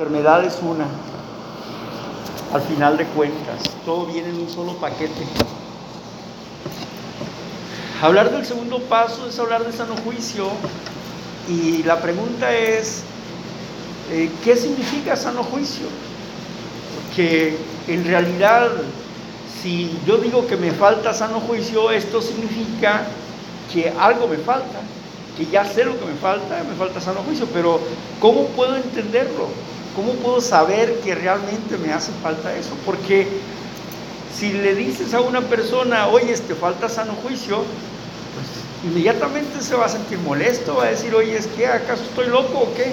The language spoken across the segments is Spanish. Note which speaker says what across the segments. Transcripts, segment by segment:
Speaker 1: enfermedad es una. Al final de cuentas, todo viene en un solo paquete. Hablar del segundo paso es hablar de sano juicio y la pregunta es, eh, ¿qué significa sano juicio? Que en realidad, si yo digo que me falta sano juicio, esto significa que algo me falta, que ya sé lo que me falta, me falta sano juicio, pero ¿cómo puedo entenderlo? ¿Cómo puedo saber que realmente me hace falta eso? Porque si le dices a una persona, oye, te falta sano juicio, pues inmediatamente se va a sentir molesto, va a decir, oye, ¿es que acaso estoy loco o qué?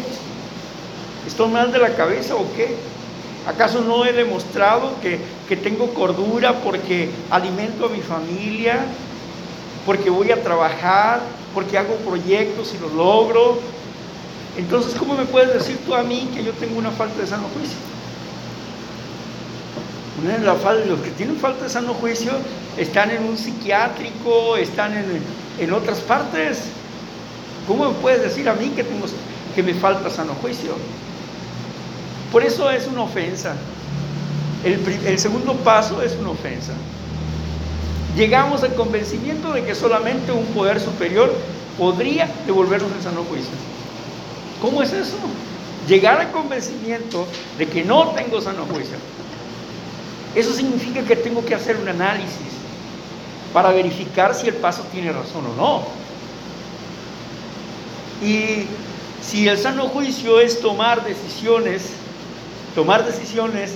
Speaker 1: ¿Estoy mal de la cabeza o qué? ¿Acaso no he demostrado que, que tengo cordura porque alimento a mi familia, porque voy a trabajar, porque hago proyectos y los logro? Entonces, ¿cómo me puedes decir tú a mí que yo tengo una falta de sano juicio? los que tienen falta de sano juicio están en un psiquiátrico, están en, otras partes. ¿Cómo me puedes decir a mí que, tengo, que me falta sano juicio? Por eso es una ofensa. El, el segundo paso es una ofensa. Llegamos al convencimiento de que solamente un poder superior podría devolvernos el sano juicio. ¿Cómo es eso? Llegar al convencimiento de que no tengo sano juicio. Eso significa que tengo que hacer un análisis para verificar si el paso tiene razón o no. Y si el sano juicio es tomar decisiones, tomar decisiones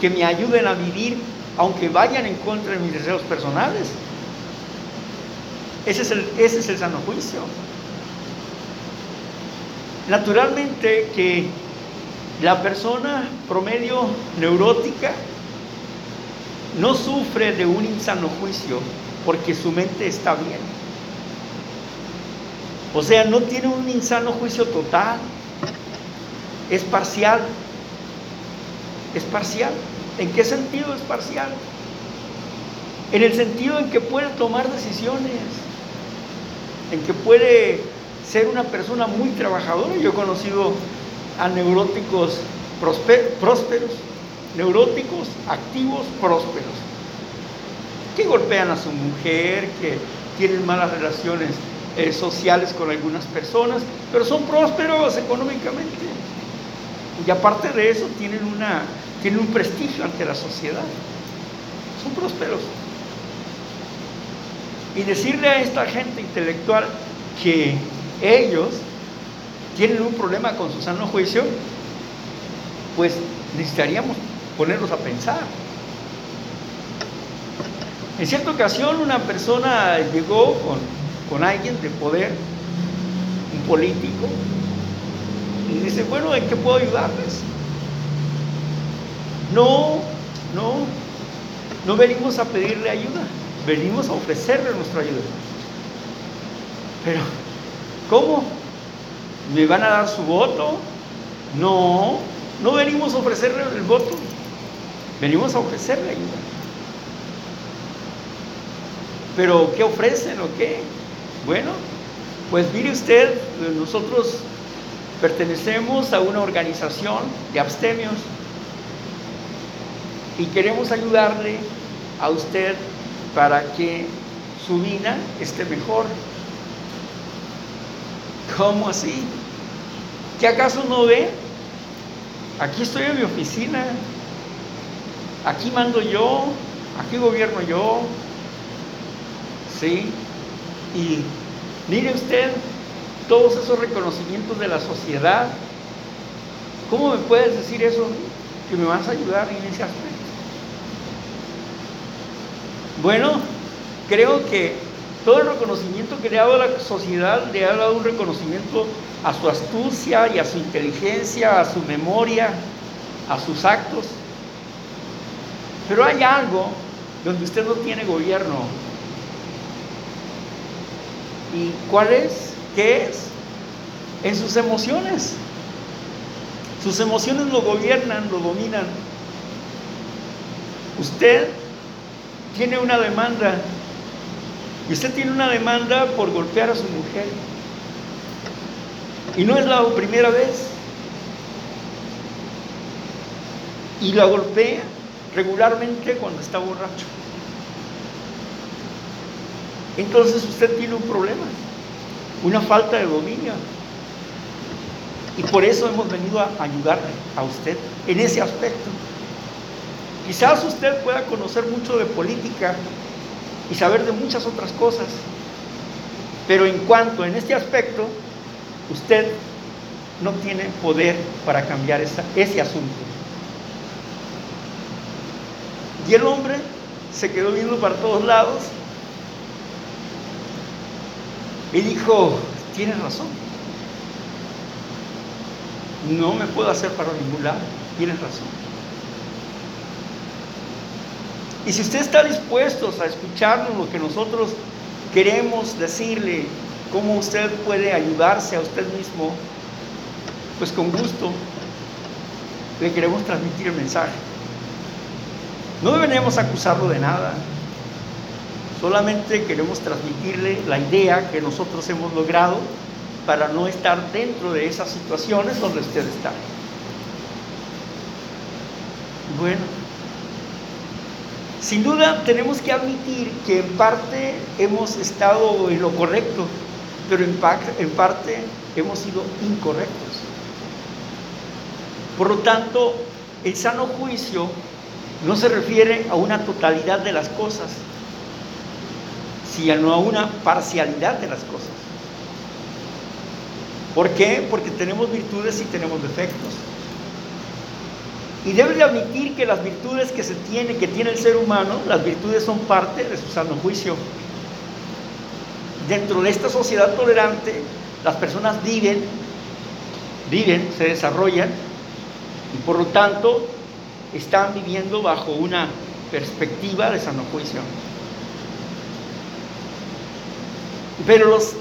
Speaker 1: que me ayuden a vivir aunque vayan en contra de mis deseos personales. Ese es el, ese es el sano juicio. Naturalmente que la persona promedio neurótica no sufre de un insano juicio porque su mente está bien. O sea, no tiene un insano juicio total, es parcial. Es parcial. ¿En qué sentido es parcial? En el sentido en que puede tomar decisiones, en que puede ser una persona muy trabajadora. Yo he conocido a neuróticos prósperos, neuróticos, activos, prósperos, que golpean a su mujer, que tienen malas relaciones eh, sociales con algunas personas, pero son prósperos económicamente. Y aparte de eso tienen, una, tienen un prestigio ante la sociedad. Son prósperos. Y decirle a esta gente intelectual que ellos tienen un problema con su sano juicio, pues necesitaríamos ponerlos a pensar. En cierta ocasión una persona llegó con, con alguien de poder, un político, y dice, bueno, ¿en qué puedo ayudarles? No, no, no venimos a pedirle ayuda, venimos a ofrecerle nuestra ayuda. Pero, ¿cómo? ¿Me van a dar su voto? No, no venimos a ofrecerle el voto, venimos a ofrecerle ayuda. Pero, ¿qué ofrecen o qué? Bueno, pues mire usted, nosotros pertenecemos a una organización de abstemios y queremos ayudarle a usted para que su vida esté mejor. ¿Cómo así? ¿Qué acaso no ve? Aquí estoy en mi oficina, aquí mando yo, aquí gobierno yo, ¿sí? Y mire usted todos esos reconocimientos de la sociedad. ¿Cómo me puedes decir eso? Que me vas a ayudar en ese aspecto. Bueno, creo que todo el reconocimiento que le ha dado la sociedad le ha dado un reconocimiento a su astucia y a su inteligencia, a su memoria, a sus actos. Pero hay algo donde usted no tiene gobierno. ¿Y cuál es? ¿Qué es? En sus emociones. Sus emociones lo gobiernan, lo dominan. Usted tiene una demanda y usted tiene una demanda por golpear a su mujer. Y no es la primera vez. y la golpea regularmente cuando está borracho. Entonces usted tiene un problema, una falta de dominio. Y por eso hemos venido a ayudarle a usted en ese aspecto. Quizás usted pueda conocer mucho de política y saber de muchas otras cosas, pero en cuanto en este aspecto, usted no tiene poder para cambiar ese asunto. Y el hombre se quedó viendo para todos lados y dijo, tienes razón, no me puedo hacer para ningún lado, tienes razón. Y si usted está dispuesto a escucharnos lo que nosotros queremos decirle, cómo usted puede ayudarse a usted mismo, pues con gusto le queremos transmitir el mensaje. No a acusarlo de nada, solamente queremos transmitirle la idea que nosotros hemos logrado para no estar dentro de esas situaciones donde usted está. Bueno, sin duda tenemos que admitir que en parte hemos estado en lo correcto, pero en, parte hemos sido incorrectos. Por lo tanto, el sano juicio no se refiere a una totalidad de las cosas, sino a una parcialidad de las cosas. ¿Por qué? Porque tenemos virtudes y tenemos defectos. Y debe de admitir que las virtudes que se tiene, que tiene el ser humano, las virtudes son parte de su sano juicio. Dentro de esta sociedad tolerante, las personas viven, viven, se desarrollan y por lo tanto están viviendo bajo una perspectiva de sano juicio. Pero los,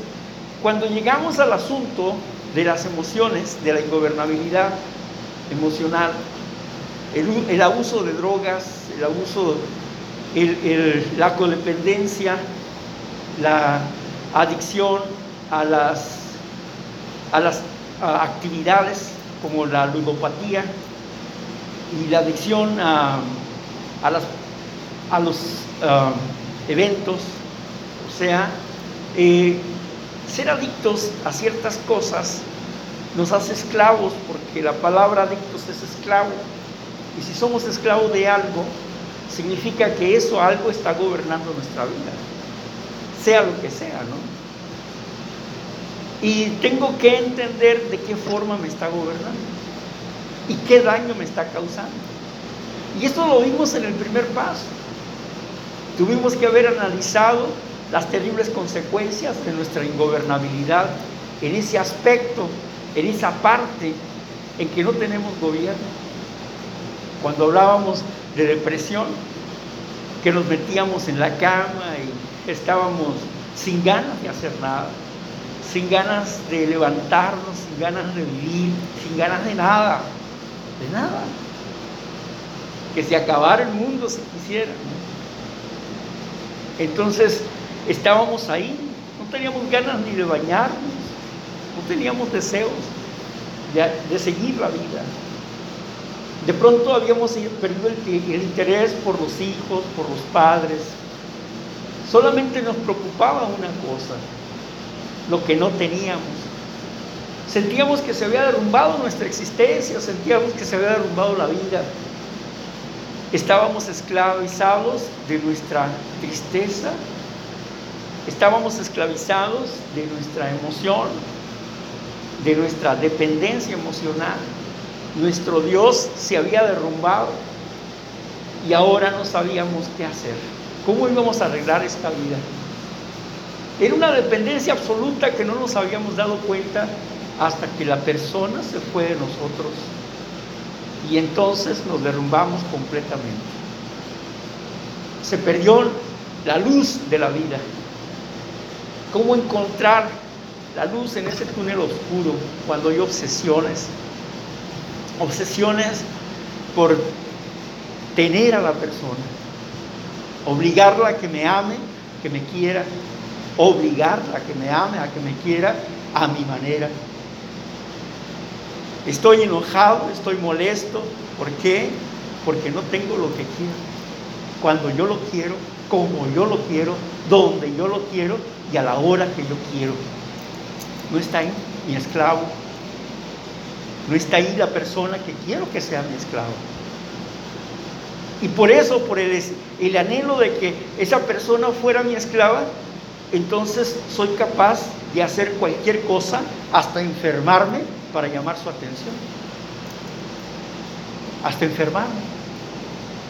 Speaker 1: cuando llegamos al asunto de las emociones, de la ingobernabilidad emocional, el, abuso de drogas, el abuso, la codependencia, la adicción a las, a las actividades como la ludopatía y la adicción a, las, a los ah, eventos, o sea, eh, ser adictos a ciertas cosas nos hace esclavos, porque la palabra adictos es esclavo. Y si somos esclavos de algo, significa que eso algo está gobernando nuestra vida, sea lo que sea, ¿no? Y tengo que entender de qué forma me está gobernando y qué daño me está causando. Y esto lo vimos en el primer paso. Tuvimos que haber analizado las terribles consecuencias de nuestra ingobernabilidad en ese aspecto, en esa parte en que no tenemos gobierno cuando hablábamos de depresión, que nos metíamos en la cama y estábamos sin ganas de hacer nada, sin ganas de levantarnos, sin ganas de vivir, sin ganas de nada, de nada. Que se acabara el mundo si quisiera. Entonces estábamos ahí, no teníamos ganas ni de bañarnos, no teníamos deseos de, de seguir la vida. De pronto habíamos perdido el, interés por los hijos, por los padres. Solamente nos preocupaba una cosa, lo que no teníamos. Sentíamos que se había derrumbado nuestra existencia, sentíamos que se había derrumbado la vida. Estábamos esclavizados de nuestra tristeza, estábamos esclavizados de nuestra emoción, de nuestra dependencia emocional. Nuestro Dios se había derrumbado y ahora no sabíamos qué hacer. ¿Cómo íbamos a arreglar esta vida? Era una dependencia absoluta que no nos habíamos dado cuenta hasta que la persona se fue de nosotros y entonces nos derrumbamos completamente. Se perdió la luz de la vida. ¿Cómo encontrar la luz en ese túnel oscuro cuando hay obsesiones, obsesiones por tener a la persona, obligarla a que me ame, que me quiera, obligarla a que me ame, a que me quiera a mi manera. Estoy enojado, estoy molesto, ¿por qué? porque no tengo lo que quiero. Cuando yo lo quiero, como yo lo quiero, donde yo lo quiero y a la hora que yo quiero. No está ahí mi esclavo. No está ahí la persona que quiero que sea mi esclavo. Y por eso, por el, el anhelo de que esa persona fuera mi esclava, entonces soy capaz de hacer cualquier cosa, hasta enfermarme, para llamar su atención. Hasta enfermarme.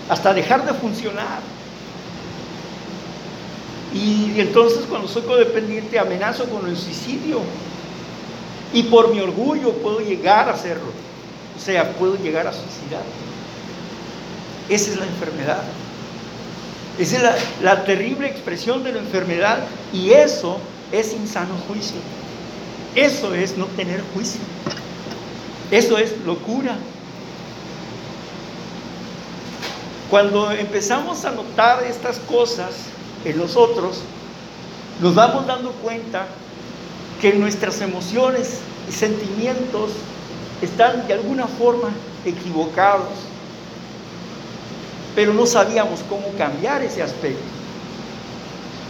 Speaker 1: Hasta dejar de funcionar. Y entonces cuando soy codependiente amenazo con el suicidio. Y por mi orgullo puedo llegar a hacerlo. O sea, puedo llegar a suicidar. Esa es la enfermedad. Esa es la, la, terrible expresión de la enfermedad y eso es insano juicio. Eso es no tener juicio. Eso es locura. Cuando empezamos a notar estas cosas en nosotros, nos vamos dando cuenta que nuestras emociones y sentimientos están de alguna forma equivocados, pero no sabíamos cómo cambiar ese aspecto.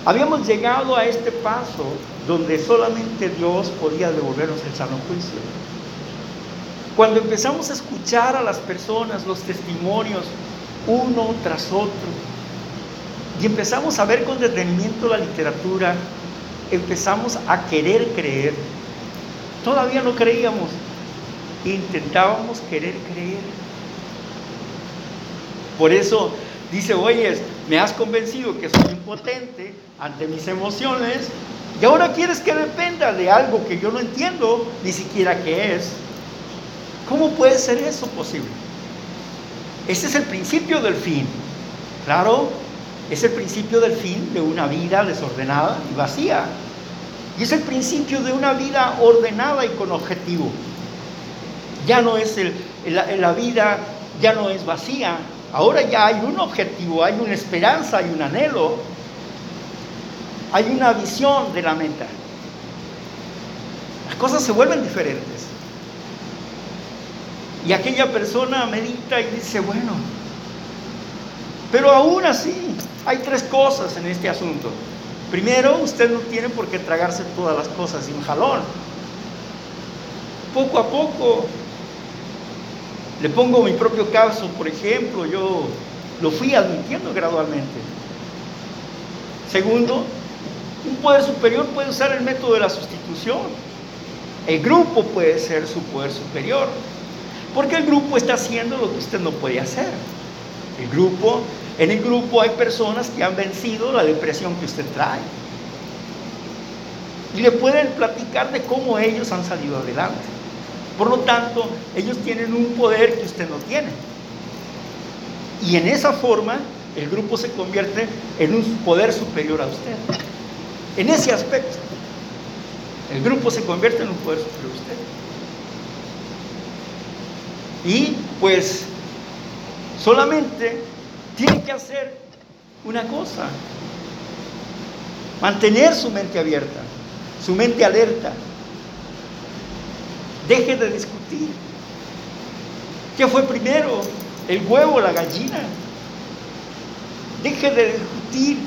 Speaker 1: Habíamos llegado a este paso donde solamente Dios podía devolvernos el sano juicio. Cuando empezamos a escuchar a las personas, los testimonios, uno tras otro, y empezamos a ver con detenimiento la literatura, empezamos a querer creer. Todavía no creíamos, intentábamos querer creer. Por eso dice, oye, me has convencido que soy impotente ante mis emociones y ahora quieres que dependa de algo que yo no entiendo ni siquiera qué es. ¿Cómo puede ser eso posible? Ese es el principio del fin. Claro, es el principio del fin de una vida desordenada y vacía. Y es el principio de una vida ordenada y con objetivo. Ya no es el, la, vida, ya no es vacía. Ahora ya hay un objetivo, hay una esperanza, hay un anhelo, hay una visión de la meta. Las cosas se vuelven diferentes. Y aquella persona medita y dice, bueno, pero aún así hay tres cosas en este asunto. Primero, usted no tiene por qué tragarse todas las cosas sin jalón. Poco a poco, le pongo mi propio caso, por ejemplo, yo lo fui admitiendo gradualmente. Segundo, un poder superior puede usar el método de la sustitución. El grupo puede ser su poder superior. Porque el grupo está haciendo lo que usted no puede hacer. El grupo, en el grupo hay personas que han vencido la depresión que usted trae. Y le pueden platicar de cómo ellos han salido adelante. Por lo tanto, ellos tienen un poder que usted no tiene. Y en esa forma, el grupo se convierte en un poder superior a usted. En ese aspecto, el grupo se convierte en un poder superior a usted. Y pues solamente tiene que hacer una cosa, mantener su mente abierta, su mente alerta. Deje de discutir. ¿Qué fue primero? ¿El huevo o la gallina? Deje de discutir.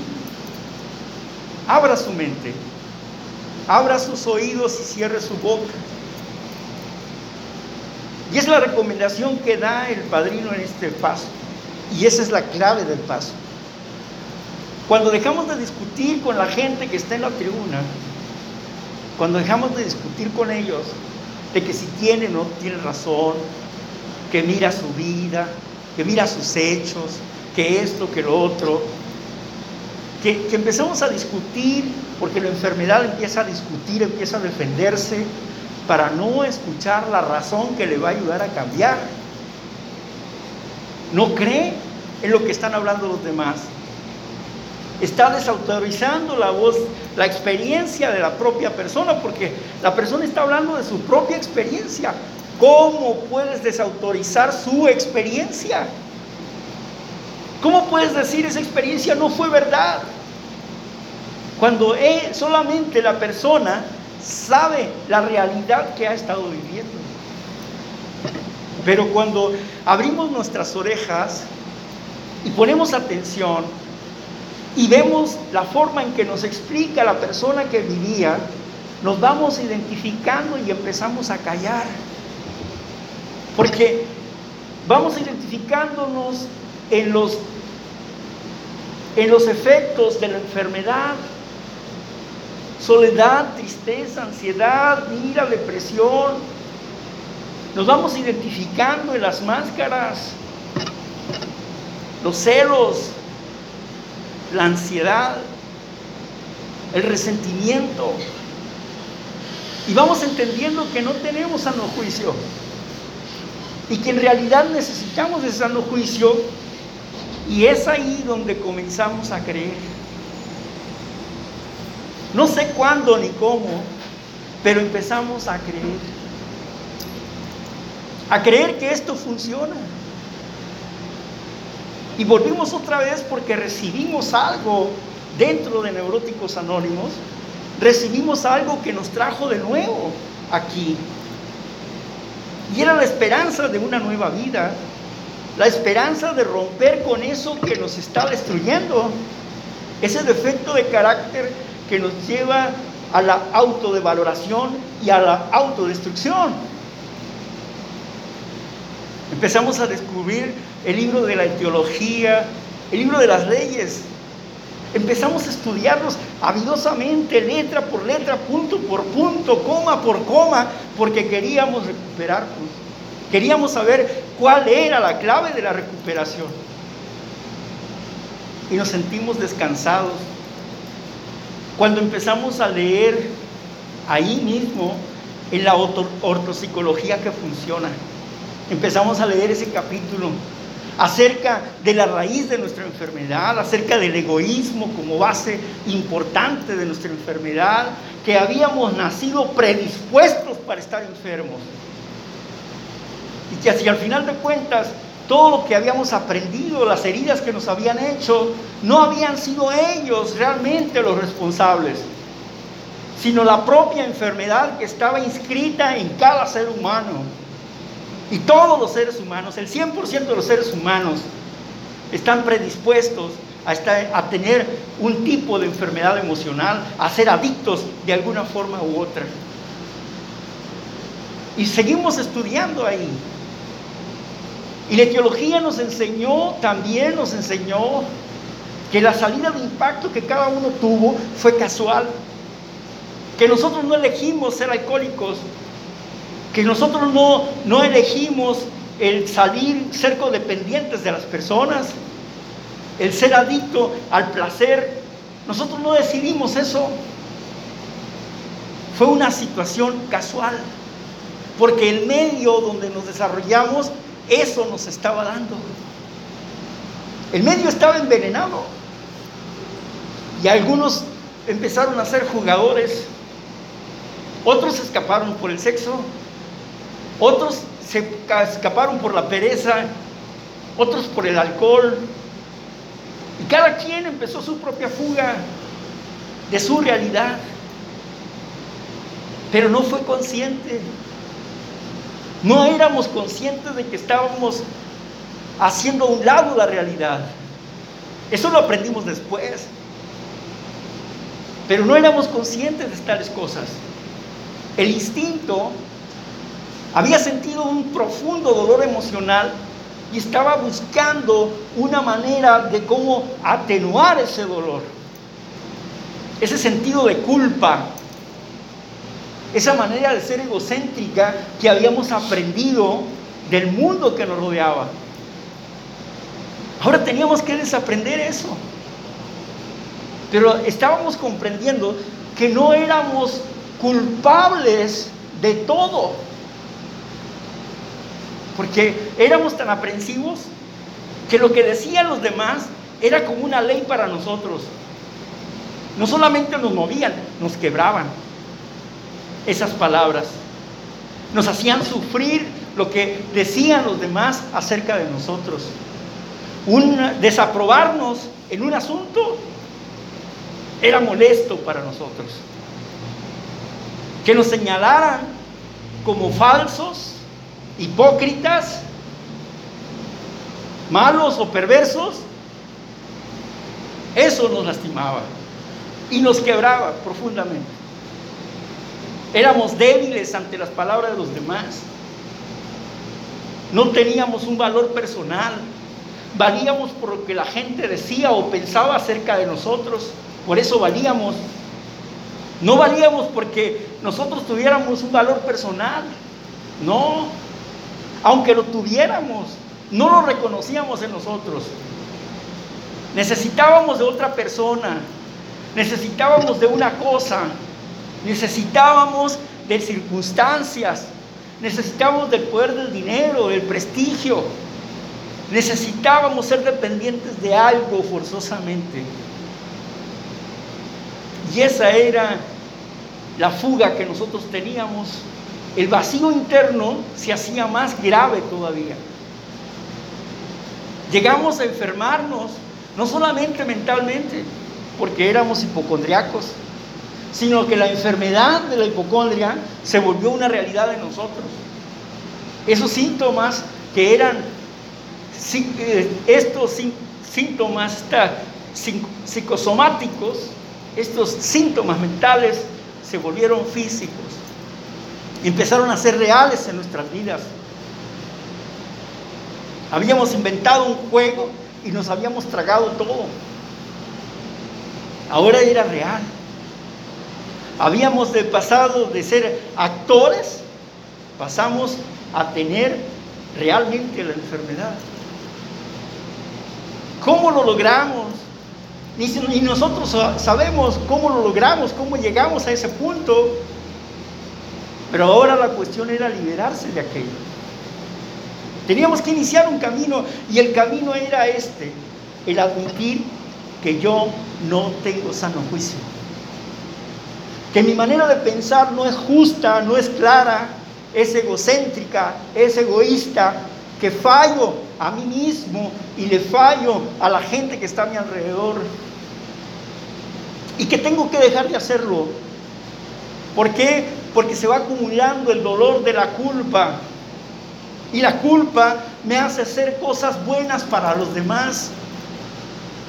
Speaker 1: Abra su mente. Abra sus oídos y cierre su boca. Y es la recomendación que da el padrino en este paso. Y esa es la clave del paso. Cuando dejamos de discutir con la gente que está en la tribuna, cuando dejamos de discutir con ellos de que si tiene o no tiene razón, que mira su vida, que mira sus hechos, que esto, que lo otro, que, que empezamos a discutir, porque la enfermedad empieza a discutir, empieza a defenderse, para no escuchar la razón que le va a ayudar a cambiar. No cree en lo que están hablando los demás. Está desautorizando la voz, la experiencia de la propia persona, porque la persona está hablando de su propia experiencia. ¿Cómo puedes desautorizar su experiencia? ¿Cómo puedes decir esa experiencia no fue verdad? Cuando solamente la persona sabe la realidad que ha estado viviendo. Pero cuando abrimos nuestras orejas y ponemos atención y vemos la forma en que nos explica la persona que vivía, nos vamos identificando y empezamos a callar. Porque vamos identificándonos en los, en los efectos de la enfermedad, soledad, tristeza, ansiedad, ira, depresión. Nos vamos identificando en las máscaras, los celos, la ansiedad, el resentimiento. Y vamos entendiendo que no tenemos sano juicio y que en realidad necesitamos ese sano juicio y es ahí donde comenzamos a creer. No sé cuándo ni cómo, pero empezamos a creer. A creer que esto funciona. Y volvimos otra vez porque recibimos algo dentro de Neuróticos Anónimos recibimos algo que nos trajo de nuevo aquí. Y era la esperanza de una nueva vida, la esperanza de romper con eso que nos está destruyendo, ese defecto de carácter que nos lleva a la autodevaloración y a la autodestrucción. Empezamos a descubrir el libro de la teología, el libro de las leyes, Empezamos a estudiarlos avidosamente, letra por letra, punto por punto, coma por coma, porque queríamos recuperarnos. Queríamos saber cuál era la clave de la recuperación. Y nos sentimos descansados. Cuando empezamos a leer ahí mismo en la ortopsicología que funciona, empezamos a leer ese capítulo acerca de la raíz de nuestra enfermedad, acerca del egoísmo como base importante de nuestra enfermedad, que habíamos nacido predispuestos para estar enfermos. Y que así al final de cuentas, todo lo que habíamos aprendido, las heridas que nos habían hecho, no habían sido ellos realmente los responsables, sino la propia enfermedad que estaba inscrita en cada ser humano. Y todos los seres humanos, el 100% de los seres humanos, están predispuestos a, estar, a tener un tipo de enfermedad emocional, a ser adictos de alguna forma u otra. Y seguimos estudiando ahí. Y la teología nos enseñó, también nos enseñó que la salida de impacto que cada uno tuvo fue casual. Que nosotros no elegimos ser alcohólicos, que nosotros no, no elegimos el salir ser codependientes de las personas, el ser adicto al placer. Nosotros no decidimos eso. Fue una situación casual, porque el medio donde nos desarrollamos, eso nos estaba dando. El medio estaba envenenado. Y algunos empezaron a ser jugadores, otros escaparon por el sexo, otros se escaparon por la pereza, otros por el alcohol. Y cada quien empezó su propia fuga de su realidad. Pero no fue consciente. No éramos conscientes de que estábamos haciendo a un lado la realidad. Eso lo aprendimos después. Pero no éramos conscientes de tales cosas. El instinto había sentido un profundo dolor emocional y estaba buscando una manera de cómo atenuar ese dolor. Ese sentido de culpa, esa manera de ser egocéntrica que habíamos aprendido del mundo que nos rodeaba. Ahora teníamos que desaprender eso. Pero estábamos comprendiendo que no éramos culpables de todo porque éramos tan aprensivos que lo que decían los demás era como una ley para nosotros. No solamente nos movían, nos quebraban esas palabras. Nos hacían sufrir lo que decían los demás acerca de nosotros. Un desaprobarnos en un asunto era molesto para nosotros. Que nos señalaran como falsos hipócritas, malos o perversos, eso nos lastimaba y nos quebraba profundamente. Éramos débiles ante las palabras de los demás. No teníamos un valor personal. Valíamos por lo que la gente decía o pensaba acerca de nosotros. Por eso valíamos. No valíamos porque nosotros tuviéramos un valor personal. No. Aunque lo tuviéramos, no lo reconocíamos en nosotros. Necesitábamos de otra persona. Necesitábamos de una cosa. Necesitábamos de circunstancias. Necesitábamos del poder del dinero, del prestigio. Necesitábamos ser dependientes de algo forzosamente. Y esa era la fuga que nosotros teníamos. El vacío interno se hacía más grave todavía. Llegamos a enfermarnos, no solamente mentalmente, porque éramos hipocondriacos, sino que la enfermedad de la hipocondria se volvió una realidad en nosotros. Esos síntomas que eran eh, estos síntomas psicosomáticos, estos síntomas mentales se volvieron físicos, empezaron a ser reales en nuestras vidas. Habíamos inventado un juego y nos habíamos tragado todo. Ahora era real. Habíamos pasado de ser actores, pasamos a tener realmente la enfermedad. ¿Cómo lo logramos? Ni, nosotros sabemos cómo lo logramos, cómo llegamos a ese punto. Pero ahora la cuestión era liberarse de aquello. Teníamos que iniciar un camino y el camino era este, el admitir que yo no tengo sano juicio que mi manera de pensar no es justa, no es clara, es egocéntrica, es egoísta, que fallo a mí mismo y le fallo a la gente que está a mi alrededor. Y que tengo que dejar de hacerlo. ¿Por qué? Porque se va acumulando el dolor de la culpa. Y la culpa me hace hacer cosas buenas para los demás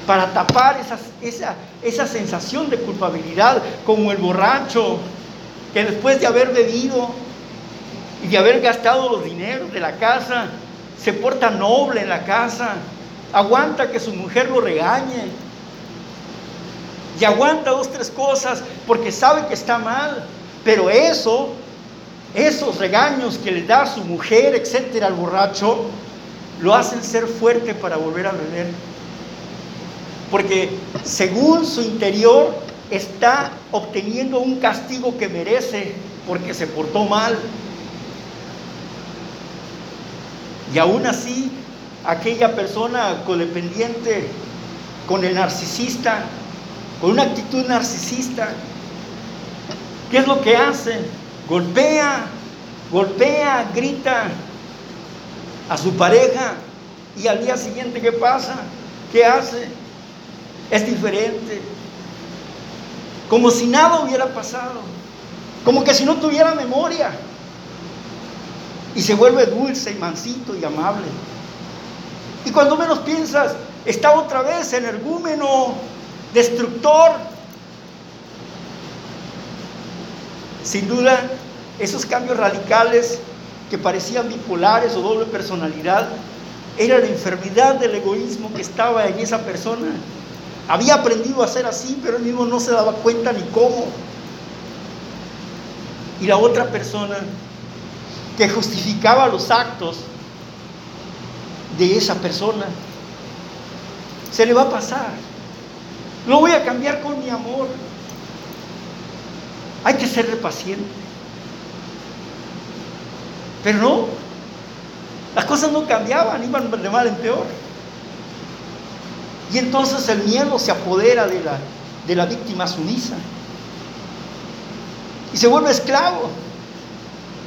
Speaker 1: para tapar esa, esa sensación de culpabilidad, como el borracho, que después de haber bebido y de haber gastado los dineros de la casa, se porta noble en la casa, aguanta que su mujer lo regañe, y aguanta dos, tres cosas porque sabe que está mal, pero eso, esos regaños que le da su mujer, etcétera, al borracho, lo hacen ser fuerte para volver a beber porque según su interior está obteniendo un castigo que merece porque se portó mal. Y aún así, aquella persona codependiente con el narcisista, con una actitud narcisista, ¿qué es lo que hace? Golpea, golpea, grita a su pareja y al día siguiente, ¿qué pasa? ¿Qué hace? es diferente. Como si nada hubiera pasado. Como que si no tuviera memoria. Y se vuelve dulce y mansito y amable. Y cuando menos piensas, está otra vez energúmeno, destructor. Sin duda, esos cambios radicales que parecían bipolares o doble personalidad, era la enfermedad del egoísmo que estaba en esa persona. Había aprendido a ser así, pero él mismo no se daba cuenta ni cómo. Y la otra persona que justificaba los actos de esa persona, se le va a pasar. Lo voy a cambiar con mi amor. Hay que ser paciente. Pero no, las cosas no cambiaban, iban de mal en peor. Y entonces el miedo se apodera de la, de la víctima sumisa. Y se vuelve esclavo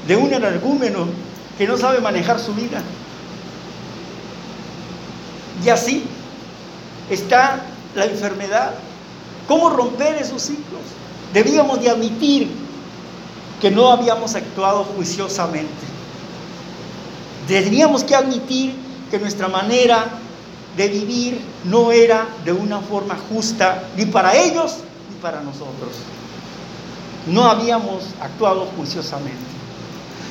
Speaker 1: de un energúmeno que no sabe manejar su vida. Y así está la enfermedad. ¿Cómo romper esos ciclos? Debíamos de admitir que no habíamos actuado juiciosamente. Teníamos que admitir que nuestra manera de vivir no era de una forma justa ni para ellos ni para nosotros. No habíamos actuado juiciosamente.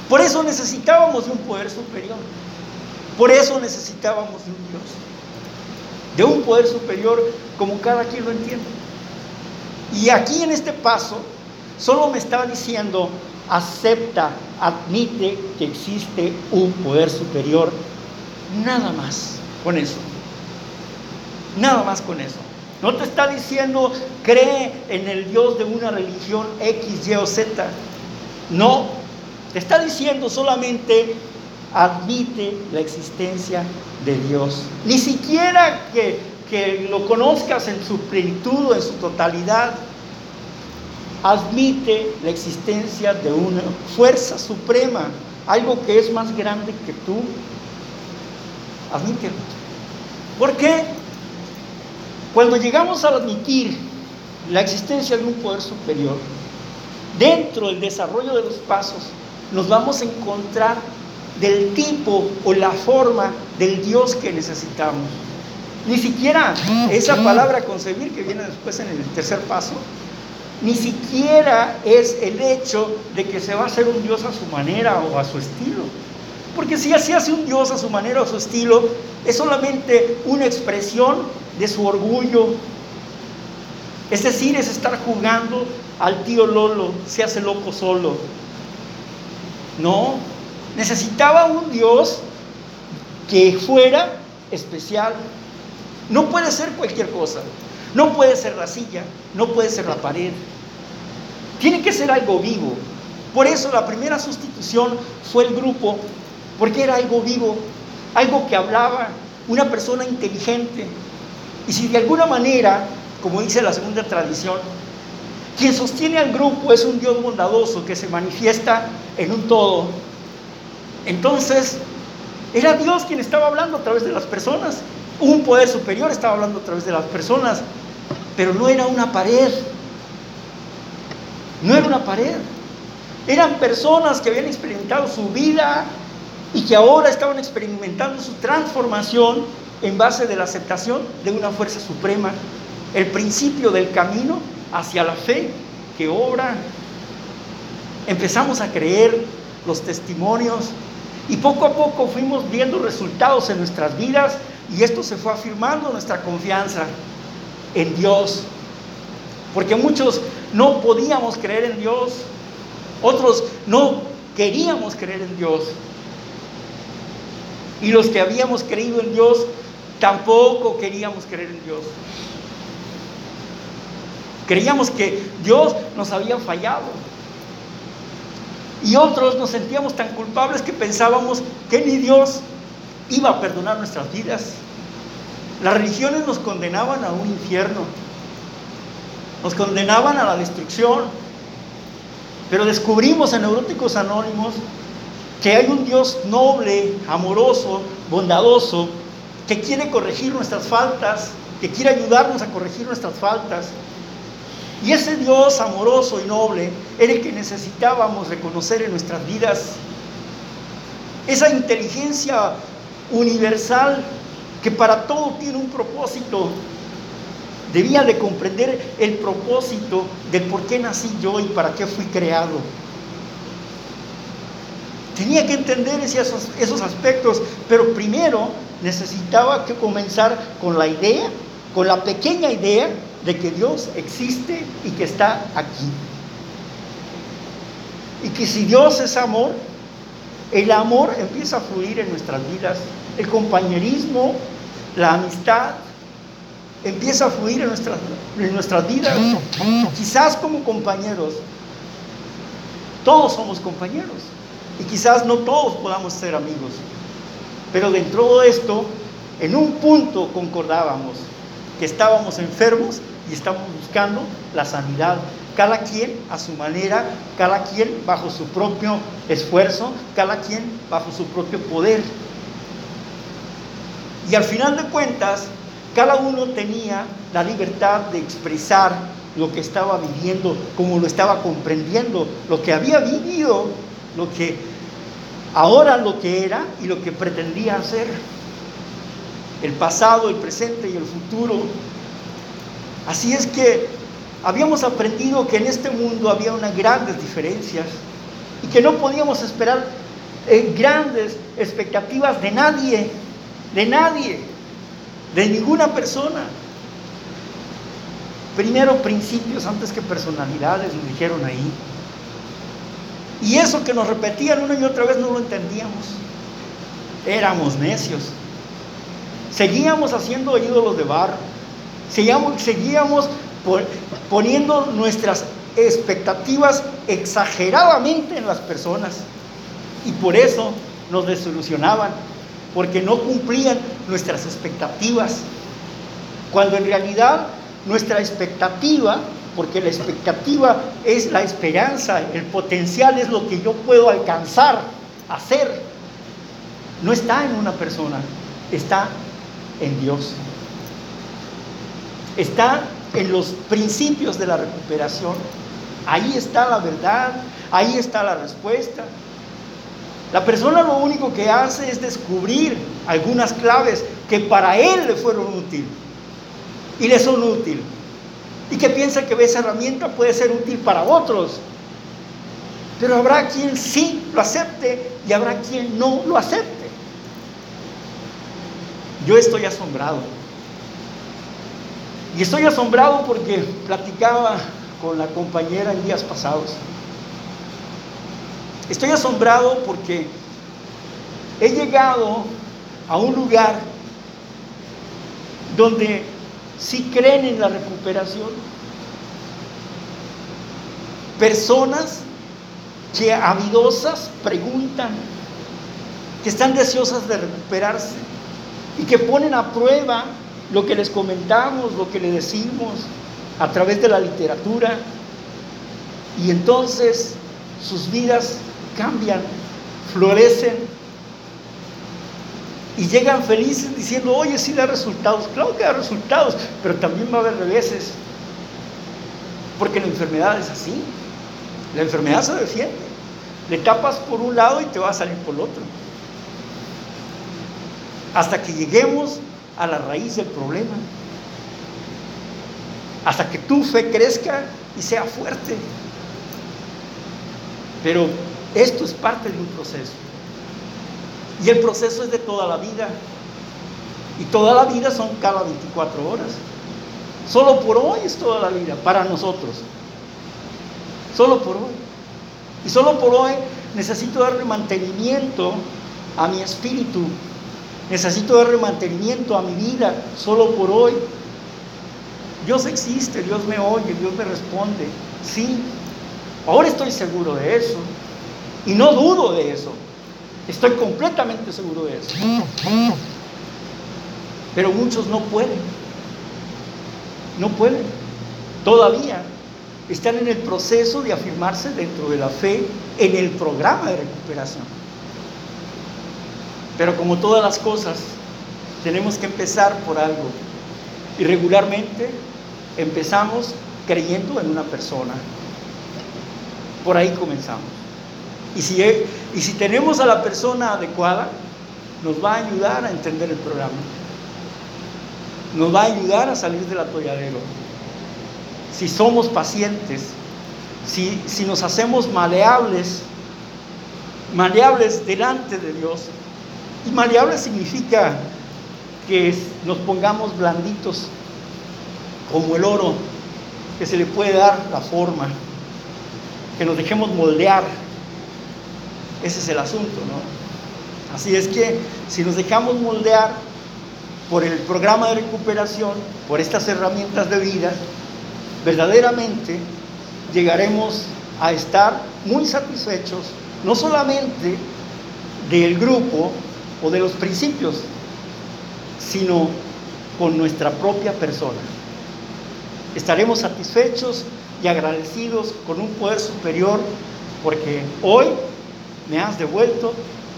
Speaker 1: Por eso necesitábamos de un poder superior. Por eso necesitábamos de un Dios. De un poder superior como cada quien lo entiende. Y aquí en este paso solo me estaba diciendo, acepta, admite que existe un poder superior. Nada más con eso. Nada más con eso. No te está diciendo cree en el Dios de una religión X, Y o Z. No. Te está diciendo solamente admite la existencia de Dios. Ni siquiera que, que lo conozcas en su plenitud o en su totalidad. Admite la existencia de una fuerza suprema, algo que es más grande que tú. Admítelo. ¿Por qué? Cuando llegamos a admitir la existencia de un poder superior, dentro del desarrollo de los pasos, nos vamos a encontrar del tipo o la forma del Dios que necesitamos. Ni siquiera esa palabra concebir que viene después en el tercer paso, ni siquiera es el hecho de que se va a hacer un Dios a su manera o a su estilo. Porque si así hace un Dios a su manera o a su estilo, es solamente una expresión de su orgullo. Es decir, es estar jugando al tío Lolo, se hace loco solo. No, necesitaba un Dios que fuera especial. No puede ser cualquier cosa. No puede ser la silla, no puede ser la pared. Tiene que ser algo vivo. Por eso la primera sustitución fue el grupo, porque era algo vivo, algo que hablaba, una persona inteligente. Y si de alguna manera, como dice la segunda tradición, quien sostiene al grupo es un Dios bondadoso que se manifiesta en un todo, entonces era Dios quien estaba hablando a través de las personas. Un poder superior estaba hablando a través de las personas, pero no era una pared. No era una pared. Eran personas que habían experimentado su vida y que ahora estaban experimentando su transformación en base de la aceptación de una fuerza suprema, el principio del camino hacia la fe que obra. Empezamos a creer los testimonios y poco a poco fuimos viendo resultados en nuestras vidas y esto se fue afirmando nuestra confianza en Dios. Porque muchos no podíamos creer en Dios, otros no queríamos creer en Dios. Y los que habíamos creído en Dios tampoco queríamos creer en Dios. Creíamos que Dios nos había fallado. Y otros nos sentíamos tan culpables que pensábamos que ni Dios iba a perdonar nuestras vidas. Las religiones nos condenaban a un infierno, nos condenaban a la destrucción, pero descubrimos en Neuróticos Anónimos que hay un Dios noble, amoroso, bondadoso, que quiere corregir nuestras faltas, que quiere ayudarnos a corregir nuestras faltas, y ese Dios amoroso y noble era el que necesitábamos reconocer en nuestras vidas. Esa inteligencia universal que para todo tiene un propósito. Debía de comprender el propósito de por qué nací yo y para qué fui creado. Tenía que entender esos, esos aspectos, pero primero necesitaba que comenzar con la idea, con la pequeña idea de que Dios existe y que está aquí. Y que si Dios es amor, el amor empieza a fluir en nuestras vidas. El compañerismo, la amistad, empieza a fluir en nuestras, en nuestras vidas. Quizás como compañeros, todos somos compañeros. Y quizás no todos podamos ser amigos. Pero dentro de esto, en un punto concordábamos que estábamos enfermos y estamos buscando la sanidad. Cada quien a su manera, cada quien bajo su propio esfuerzo, cada quien bajo su propio poder. Y al final de cuentas, cada uno tenía la libertad de expresar lo que estaba viviendo, como lo estaba comprendiendo, lo que había vivido, lo que ahora lo que era y lo que pretendía hacer. El pasado, el presente y el futuro. Así es que habíamos aprendido que en este mundo había unas grandes diferencias y que no podíamos esperar eh, grandes expectativas de nadie, de nadie, de ninguna persona. Primero principios antes que personalidades, nos dijeron ahí. Y eso que nos repetían una y otra vez no lo entendíamos. Éramos necios. Seguíamos haciendo ídolos de barro. Seguíamos, seguíamos poniendo nuestras expectativas exageradamente en las personas. Y por eso nos desilusionaban, porque no cumplían nuestras expectativas. Cuando en realidad nuestra expectativa, porque la expectativa es la esperanza, el potencial es lo que yo puedo alcanzar, hacer, no está en una persona, está en Dios. Está en los principios de la recuperación. Ahí está la verdad, ahí está la respuesta. La persona lo único que hace es descubrir algunas claves que para él le fueron útiles y le son útiles. Y que piensa que esa herramienta puede ser útil para otros. Pero habrá quien sí lo acepte y habrá quien no lo acepte. Yo estoy asombrado. Y estoy asombrado porque platicaba con la compañera en días pasados. Estoy asombrado porque he llegado a un lugar donde sí creen en la recuperación. Personas que avidosas preguntan, que están deseosas de recuperarse y que ponen a prueba lo que les comentamos, lo que le decimos a través de la literatura. Y entonces sus vidas cambian, florecen y llegan felices diciendo, oye, sí da resultados. Claro que da resultados, pero también va a haber reveses. Porque la enfermedad es así. La enfermedad se defiende. Le tapas por un lado y te va a salir por el otro. Hasta que lleguemos a la raíz del problema. Hasta que tu fe crezca y sea fuerte. Pero esto es parte de un proceso. Y el proceso es de toda la vida. Y toda la vida son cada 24 horas. Solo por hoy es toda la vida, para nosotros. Solo por hoy. Y solo por hoy necesito darle mantenimiento a mi espíritu. Necesito darle mantenimiento a mi vida, solo por hoy. Dios existe, Dios me oye, Dios me responde. Sí, ahora estoy seguro de eso. Y no dudo de eso. Estoy completamente seguro de eso. Pero muchos no pueden. No pueden. Todavía están en el proceso de afirmarse dentro de la fe en el programa de recuperación. Pero como todas las cosas, tenemos que empezar por algo. Y regularmente empezamos creyendo en una persona. Por ahí comenzamos. Y si, y si tenemos a la persona adecuada, nos va a ayudar a entender el programa. Nos va a ayudar a salir del atolladero. Si somos pacientes, si, si nos hacemos maleables, maleables delante de Dios. Y maleable significa que nos pongamos blanditos como el oro, que se le puede dar la forma, que nos dejemos moldear ese es el asunto, ¿no? Así es que si nos dejamos moldear por el programa de recuperación, por estas herramientas de vida, verdaderamente llegaremos a estar muy satisfechos, no solamente del grupo o de los principios, sino con nuestra propia persona. Estaremos satisfechos y agradecidos con un poder superior porque hoy me has devuelto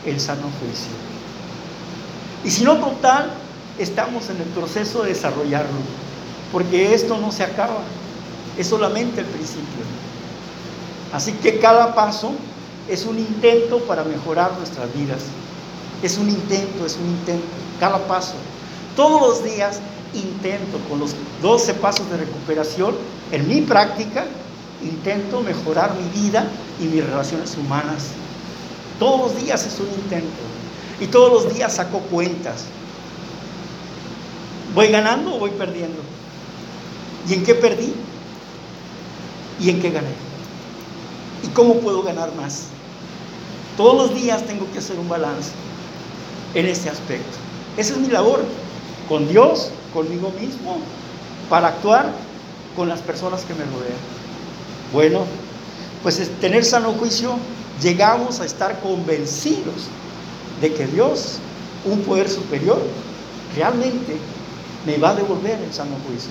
Speaker 1: el sano juicio. Y si no total, estamos en el proceso de desarrollarlo, porque esto no se acaba, es solamente el principio. Así que cada paso es un intento para mejorar nuestras vidas. Es un intento, es un intento, cada paso. Todos los días intento con los 12 pasos de recuperación, en mi práctica, intento mejorar mi vida y mis relaciones humanas. Todos los días es un intento. Y todos los días saco cuentas. ¿Voy ganando o voy perdiendo? ¿Y en qué perdí? ¿Y en qué gané? ¿Y cómo puedo ganar más? Todos los días tengo que hacer un balance en este aspecto. Esa es mi labor, con Dios, conmigo mismo, para actuar con las personas que me rodean. Bueno, pues tener sano juicio, llegamos a estar convencidos de que Dios, un poder superior, realmente me va a devolver el sano juicio.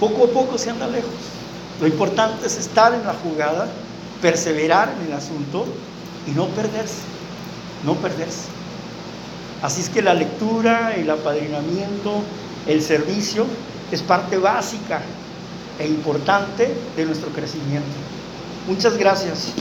Speaker 1: Poco a poco se anda lejos. Lo importante es estar en la jugada, perseverar en el asunto y no perderse, no perderse. Así es que la lectura, el apadrinamiento, el servicio es parte básica e importante de nuestro crecimiento. Muchas gracias.